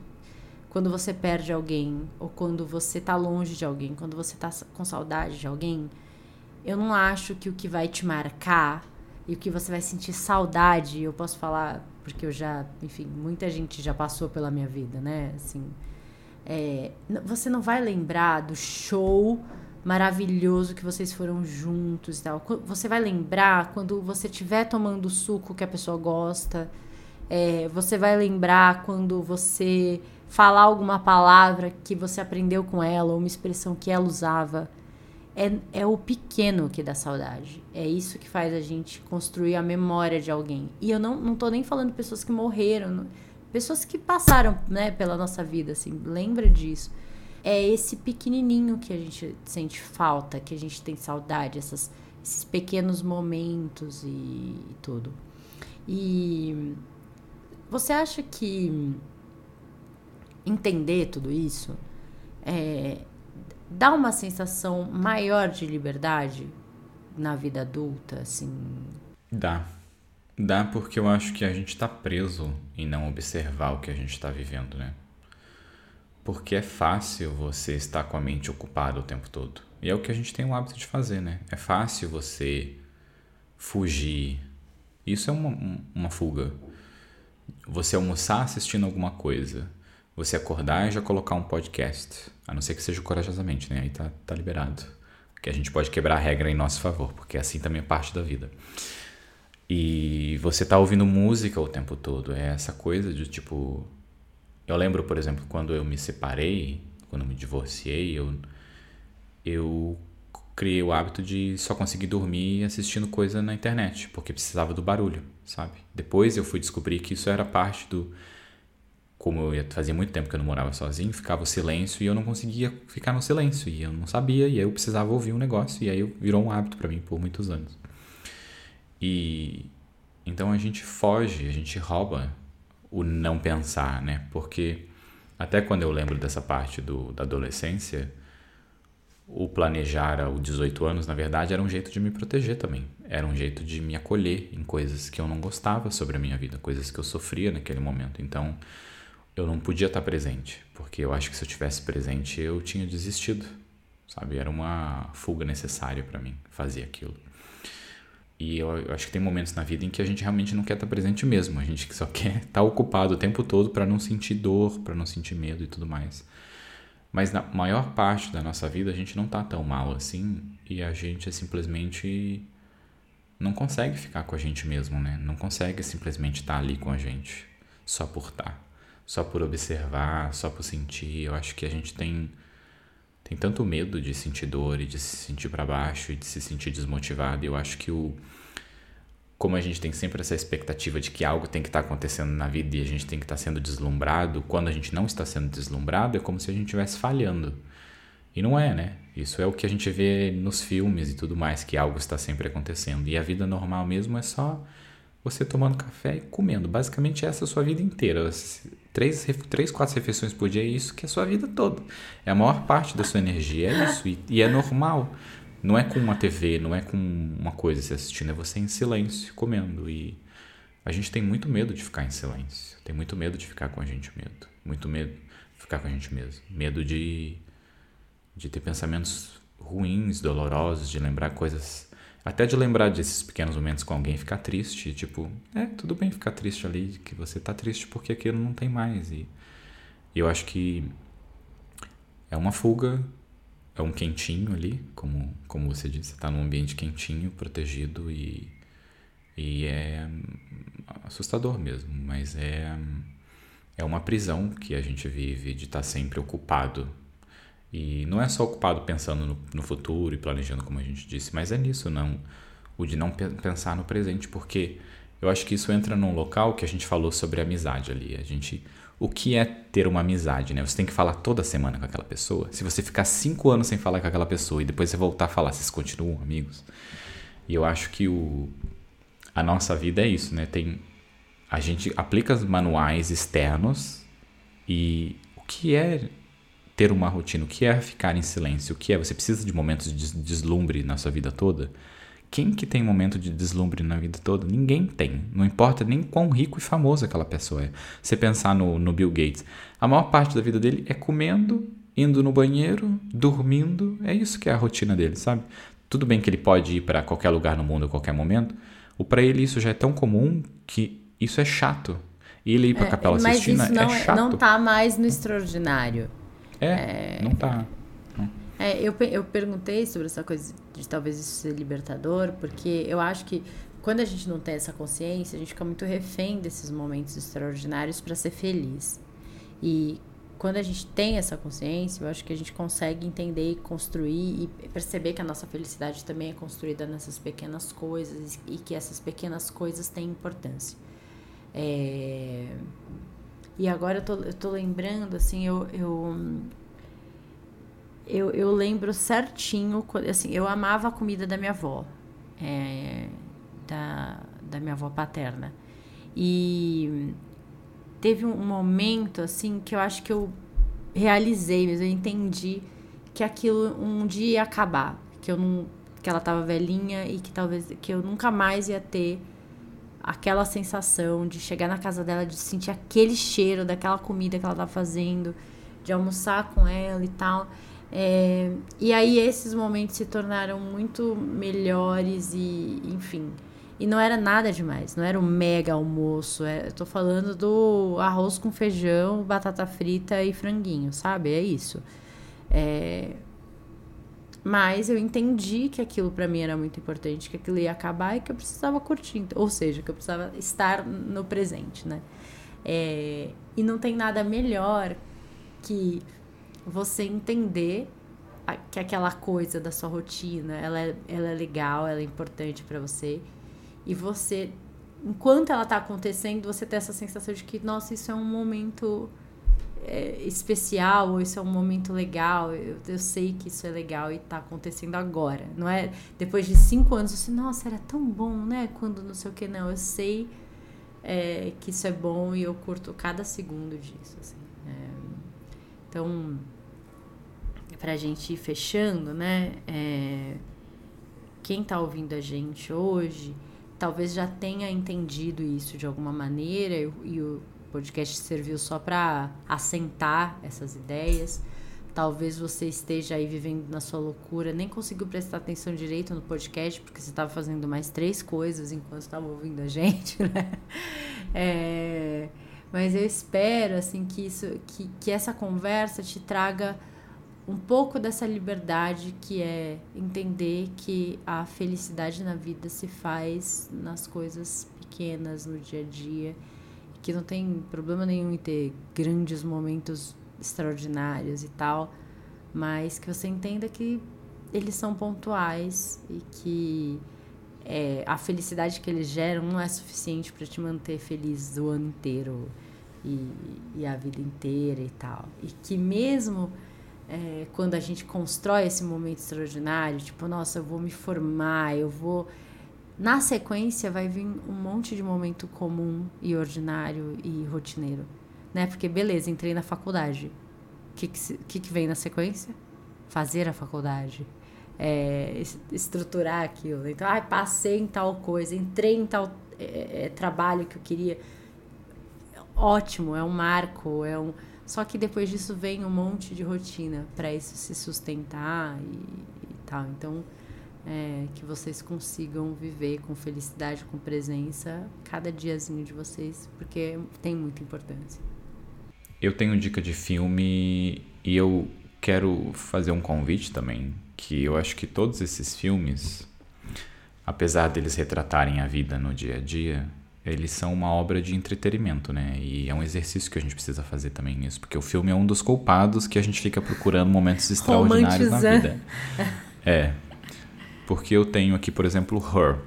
quando você perde alguém, ou quando você tá longe de alguém, quando você tá com saudade de alguém, eu não acho que o que vai te marcar e o que você vai sentir saudade, eu posso falar porque eu já, enfim, muita gente já passou pela minha vida, né? Assim, é, você não vai lembrar do show maravilhoso que vocês foram juntos e tal. Você vai lembrar quando você estiver tomando o suco que a pessoa gosta. É, você vai lembrar quando você falar alguma palavra que você aprendeu com ela, ou uma expressão que ela usava é, é o pequeno que dá saudade. É isso que faz a gente construir a memória de alguém. E eu não, não tô nem falando pessoas que morreram, não, pessoas que passaram né, pela nossa vida, assim, lembra disso. É esse pequenininho que a gente sente falta, que a gente tem saudade, essas, esses pequenos momentos e, e tudo. E você acha que entender tudo isso é, dá uma sensação maior de liberdade na vida adulta, assim? Dá. Dá porque eu acho que a gente está preso em não observar o que a gente está vivendo, né? Porque é fácil você estar com a mente ocupada o tempo todo. E é o que a gente tem o hábito de fazer, né? É fácil você fugir. Isso é uma, uma fuga. Você almoçar assistindo alguma coisa você acordar e já colocar um podcast. A não ser que seja corajosamente, né? Aí tá, tá liberado. Que a gente pode quebrar a regra em nosso favor, porque assim também é parte da vida. E você tá ouvindo música o tempo todo. É essa coisa de tipo. Eu lembro, por exemplo, quando eu me separei, quando eu me divorciei, eu, eu criei o hábito de só conseguir dormir assistindo coisa na internet, porque precisava do barulho, sabe? Depois eu fui descobrir que isso era parte do como eu ia, fazia muito tempo que eu não morava sozinho, ficava o silêncio e eu não conseguia ficar no silêncio e eu não sabia e aí eu precisava ouvir um negócio e aí virou um hábito para mim por muitos anos. E então a gente foge, a gente rouba o não pensar, né? Porque até quando eu lembro dessa parte do, da adolescência, o planejar aos 18 anos, na verdade, era um jeito de me proteger também. Era um jeito de me acolher em coisas que eu não gostava sobre a minha vida, coisas que eu sofria naquele momento. Então, eu não podia estar presente, porque eu acho que se eu tivesse presente, eu tinha desistido, sabe? Era uma fuga necessária para mim fazer aquilo. E eu, eu, acho que tem momentos na vida em que a gente realmente não quer estar presente mesmo, a gente só quer estar ocupado o tempo todo para não sentir dor, para não sentir medo e tudo mais. Mas na maior parte da nossa vida a gente não tá tão mal assim e a gente simplesmente não consegue ficar com a gente mesmo, né? Não consegue simplesmente estar ali com a gente só por estar, só por observar, só por sentir. Eu acho que a gente tem tem tanto medo de sentir dor e de se sentir para baixo e de se sentir desmotivado. Eu acho que o como a gente tem sempre essa expectativa de que algo tem que estar tá acontecendo na vida e a gente tem que estar tá sendo deslumbrado, quando a gente não está sendo deslumbrado, é como se a gente estivesse falhando. E não é, né? Isso é o que a gente vê nos filmes e tudo mais, que algo está sempre acontecendo. E a vida normal mesmo é só você tomando café e comendo. Basicamente essa é a sua vida inteira. Três, três, quatro refeições por dia é isso que é a sua vida toda. É a maior parte da sua energia, é isso. E, e é normal. Não é com uma TV, não é com uma coisa se assistindo, é você em silêncio, comendo. E a gente tem muito medo de ficar em silêncio. Tem muito medo de ficar com a gente medo. Muito medo de ficar com a gente mesmo. Medo de, de ter pensamentos ruins, dolorosos, de lembrar coisas. Até de lembrar desses pequenos momentos com alguém ficar triste. Tipo, é, tudo bem ficar triste ali, que você tá triste porque aquilo não tem mais. E, e eu acho que é uma fuga é um quentinho ali, como, como você disse, está num ambiente quentinho, protegido e, e é assustador mesmo, mas é, é uma prisão que a gente vive de estar tá sempre ocupado. E não é só ocupado pensando no, no futuro e planejando, como a gente disse, mas é nisso, não o de não pensar no presente, porque eu acho que isso entra num local que a gente falou sobre amizade ali. A gente o que é ter uma amizade, né? Você tem que falar toda semana com aquela pessoa. Se você ficar cinco anos sem falar com aquela pessoa e depois você voltar a falar, vocês continuam amigos? E eu acho que o, a nossa vida é isso, né? Tem, a gente aplica os manuais externos e o que é ter uma rotina, o que é ficar em silêncio, o que é você precisa de momentos de deslumbre na sua vida toda. Quem que tem momento de deslumbre na vida toda? Ninguém tem. Não importa nem quão rico e famoso aquela pessoa é. Você pensar no, no Bill Gates. A maior parte da vida dele é comendo, indo no banheiro, dormindo. É isso que é a rotina dele, sabe? Tudo bem que ele pode ir para qualquer lugar no mundo a qualquer momento. Ou para ele isso já é tão comum que isso é chato. E ele ir para a é, Capela Sistina é, não, é chato. não tá mais no extraordinário. É, é... não tá. É, eu, eu perguntei sobre essa coisa de talvez isso ser libertador, porque eu acho que quando a gente não tem essa consciência, a gente fica muito refém desses momentos extraordinários para ser feliz. E quando a gente tem essa consciência, eu acho que a gente consegue entender e construir e perceber que a nossa felicidade também é construída nessas pequenas coisas e que essas pequenas coisas têm importância. É... E agora eu tô, eu tô lembrando, assim, eu, eu eu, eu lembro certinho, assim, eu amava a comida da minha avó, é, da, da minha avó paterna. E teve um momento, assim, que eu acho que eu realizei, mas eu entendi que aquilo um dia ia acabar, que eu não que ela estava velhinha e que talvez que eu nunca mais ia ter aquela sensação de chegar na casa dela, de sentir aquele cheiro daquela comida que ela estava fazendo, de almoçar com ela e tal. É, e aí esses momentos se tornaram muito melhores e, enfim. E não era nada demais, não era um mega almoço. É, eu tô falando do arroz com feijão, batata frita e franguinho, sabe? É isso. É, mas eu entendi que aquilo para mim era muito importante, que aquilo ia acabar e que eu precisava curtir. Ou seja, que eu precisava estar no presente, né? É, e não tem nada melhor que você entender que aquela coisa da sua rotina, ela é, ela é legal, ela é importante para você. E você, enquanto ela tá acontecendo, você tem essa sensação de que, nossa, isso é um momento é, especial, ou isso é um momento legal, eu, eu sei que isso é legal e tá acontecendo agora. Não é depois de cinco anos, você, nossa, era tão bom, né? Quando não sei o que, não. Eu sei é, que isso é bom e eu curto cada segundo disso. Assim. É, então, pra gente ir fechando, né? É, quem tá ouvindo a gente hoje talvez já tenha entendido isso de alguma maneira e, e o podcast serviu só para assentar essas ideias. Talvez você esteja aí vivendo na sua loucura, nem conseguiu prestar atenção direito no podcast, porque você estava fazendo mais três coisas enquanto estava ouvindo a gente, né? É, mas eu espero, assim, que, isso, que, que essa conversa te traga um pouco dessa liberdade que é entender que a felicidade na vida se faz nas coisas pequenas, no dia a dia, que não tem problema nenhum em ter grandes momentos extraordinários e tal, mas que você entenda que eles são pontuais e que é, a felicidade que eles geram não é suficiente para te manter feliz o ano inteiro e, e, a vida inteira e tal. E que mesmo é, quando a gente constrói esse momento extraordinário, tipo, nossa, eu vou me formar, eu vou. Na sequência vai vir um monte de momento comum e ordinário e rotineiro né? Porque beleza, entrei na faculdade. O que, que, que, vem na sequência? Fazer a faculdade. É, estruturar aquilo. Então, ah, passei em tal coisa, entrei em tal é, é, trabalho que eu queria. Ótimo, é um marco, é um. Só que depois disso vem um monte de rotina para isso se sustentar e, e tal. Então, é, que vocês consigam viver com felicidade, com presença, cada diazinho de vocês, porque tem muita importância. Eu tenho dica de filme e eu quero fazer um convite também, que eu acho que todos esses filmes, apesar deles retratarem a vida no dia a dia, eles são uma obra de entretenimento, né? E é um exercício que a gente precisa fazer também nisso, porque o filme é um dos culpados que a gente fica procurando momentos extraordinários na vida. É. Porque eu tenho aqui, por exemplo, Her,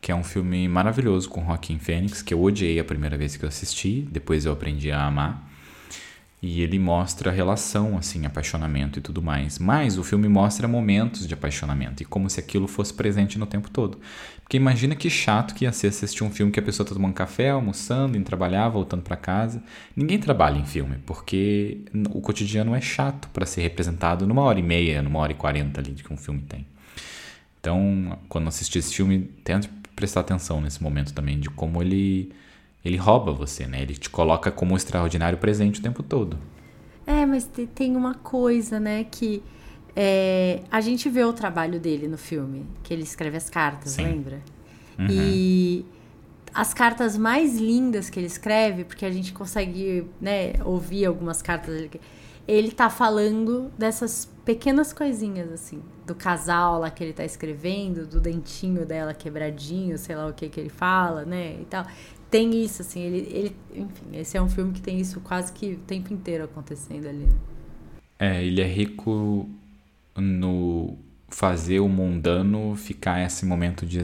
que é um filme maravilhoso com Joaquin Phoenix, que eu odiei a primeira vez que eu assisti, depois eu aprendi a amar. E ele mostra a relação, assim, apaixonamento e tudo mais. Mas o filme mostra momentos de apaixonamento e como se aquilo fosse presente no tempo todo. Porque imagina que chato que ia ser assistir um filme que a pessoa tá tomando café, almoçando, indo trabalhar, voltando para casa. Ninguém trabalha em filme, porque o cotidiano é chato para ser representado numa hora e meia, numa hora e quarenta ali que um filme tem. Então, quando assistir esse filme, tente prestar atenção nesse momento também de como ele ele rouba você, né? Ele te coloca como um extraordinário presente o tempo todo. É, mas tem uma coisa, né, que é, a gente vê o trabalho dele no filme, que ele escreve as cartas, Sim. lembra? Uhum. E as cartas mais lindas que ele escreve, porque a gente consegue, né, ouvir algumas cartas dele, ele tá falando dessas pequenas coisinhas, assim, do casal lá que ele tá escrevendo, do dentinho dela quebradinho, sei lá o que que ele fala, né, e tal tem isso, assim, ele, ele. Enfim, esse é um filme que tem isso quase que o tempo inteiro acontecendo ali. Né? É, ele é rico no fazer o mundano ficar esse momento de,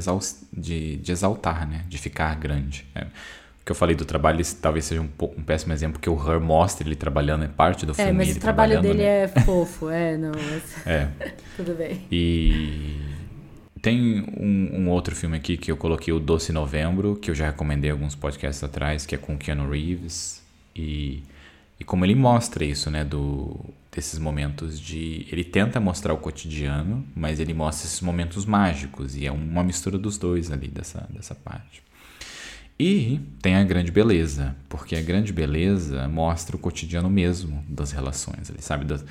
de, de exaltar, né? De ficar grande. É. O que eu falei do trabalho, esse talvez seja um, um péssimo exemplo, porque o Her mostra ele trabalhando, é parte do é, filme. É, mas o trabalho dele né? é fofo, é, não. Mas... É. Tudo bem. E tem um, um, outro filme aqui que eu coloquei, o Doce Novembro, que eu já recomendei alguns podcasts atrás, que é com Keanu Reeves. E, e como ele mostra isso, né, do, desses momentos de... Ele tenta mostrar o cotidiano, mas ele mostra esses momentos mágicos. E é uma mistura dos dois ali, dessa, dessa parte. E tem a grande beleza, porque a grande beleza mostra o cotidiano mesmo das relações, ele sabe? Das,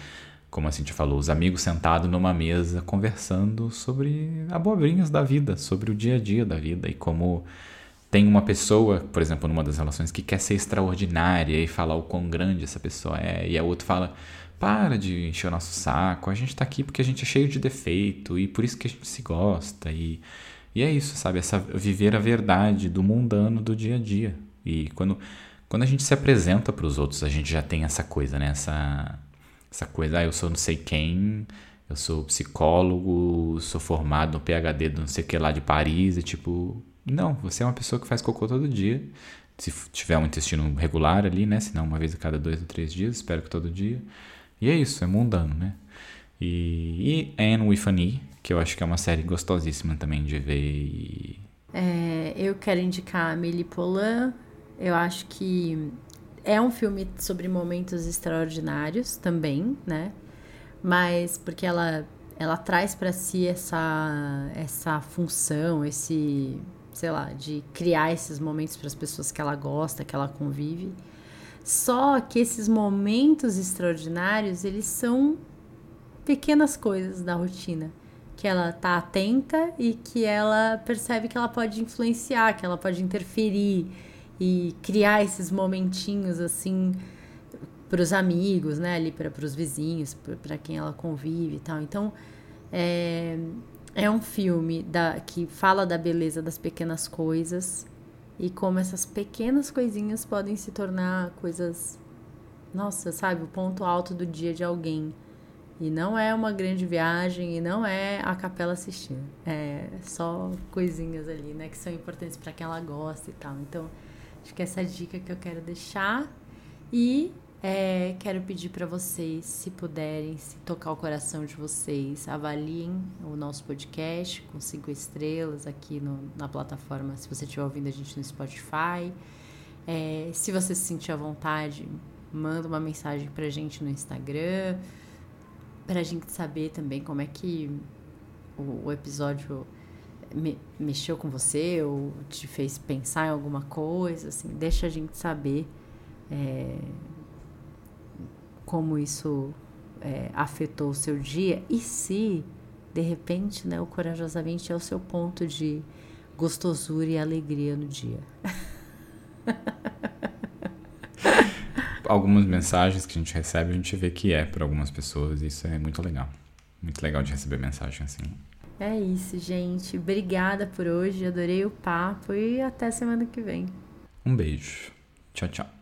como a gente falou, os amigos sentados numa mesa conversando sobre abobrinhas da vida, sobre o dia a dia da vida e como tem uma pessoa, por exemplo, numa das relações que quer ser extraordinária e falar o quão grande essa pessoa é, e a outra fala: para de encher o nosso saco, a gente tá aqui porque a gente é cheio de defeito e por isso que a gente se gosta. E, e é isso, sabe? Essa viver a verdade do mundano do dia a dia. E quando, quando a gente se apresenta para os outros, a gente já tem essa coisa, né? Essa essa coisa, ah, eu sou não sei quem, eu sou psicólogo, sou formado no PhD do não sei o que lá de Paris, e tipo, não, você é uma pessoa que faz cocô todo dia. Se tiver um intestino regular ali, né? Se não, uma vez a cada dois ou três dias, espero que todo dia. E é isso, é mundano, né? E, e Anne with an E, que eu acho que é uma série gostosíssima também de ver. E... É, eu quero indicar Amélie Poulain. Eu acho que é um filme sobre momentos extraordinários também, né? Mas porque ela ela traz para si essa essa função, esse, sei lá, de criar esses momentos para as pessoas que ela gosta, que ela convive. Só que esses momentos extraordinários, eles são pequenas coisas da rotina que ela tá atenta e que ela percebe que ela pode influenciar, que ela pode interferir e criar esses momentinhos assim para os amigos, né, ali para os vizinhos, para quem ela convive e tal. Então, é, é um filme da, que fala da beleza das pequenas coisas e como essas pequenas coisinhas podem se tornar coisas, nossa, sabe, o ponto alto do dia de alguém. E não é uma grande viagem e não é a capela assistindo. É só coisinhas ali, né, que são importantes para quem ela gosta e tal. Então, que essa dica que eu quero deixar. E é, quero pedir para vocês, se puderem, se tocar o coração de vocês, avaliem o nosso podcast com cinco estrelas aqui no, na plataforma, se você estiver ouvindo a gente no Spotify. É, se você se sentir à vontade, manda uma mensagem para a gente no Instagram, para a gente saber também como é que o, o episódio me, mexeu com você ou te fez pensar em alguma coisa, assim, deixa a gente saber. É, como isso é, afetou o seu dia e se de repente, né, o corajosamente é o seu ponto de gostosura e alegria no dia. Algumas mensagens que a gente recebe, a gente vê que é para algumas pessoas, e isso é muito legal. Muito legal de receber mensagem assim. É isso, gente. Obrigada por hoje, adorei o papo e até semana que vem. Um beijo. Tchau, tchau.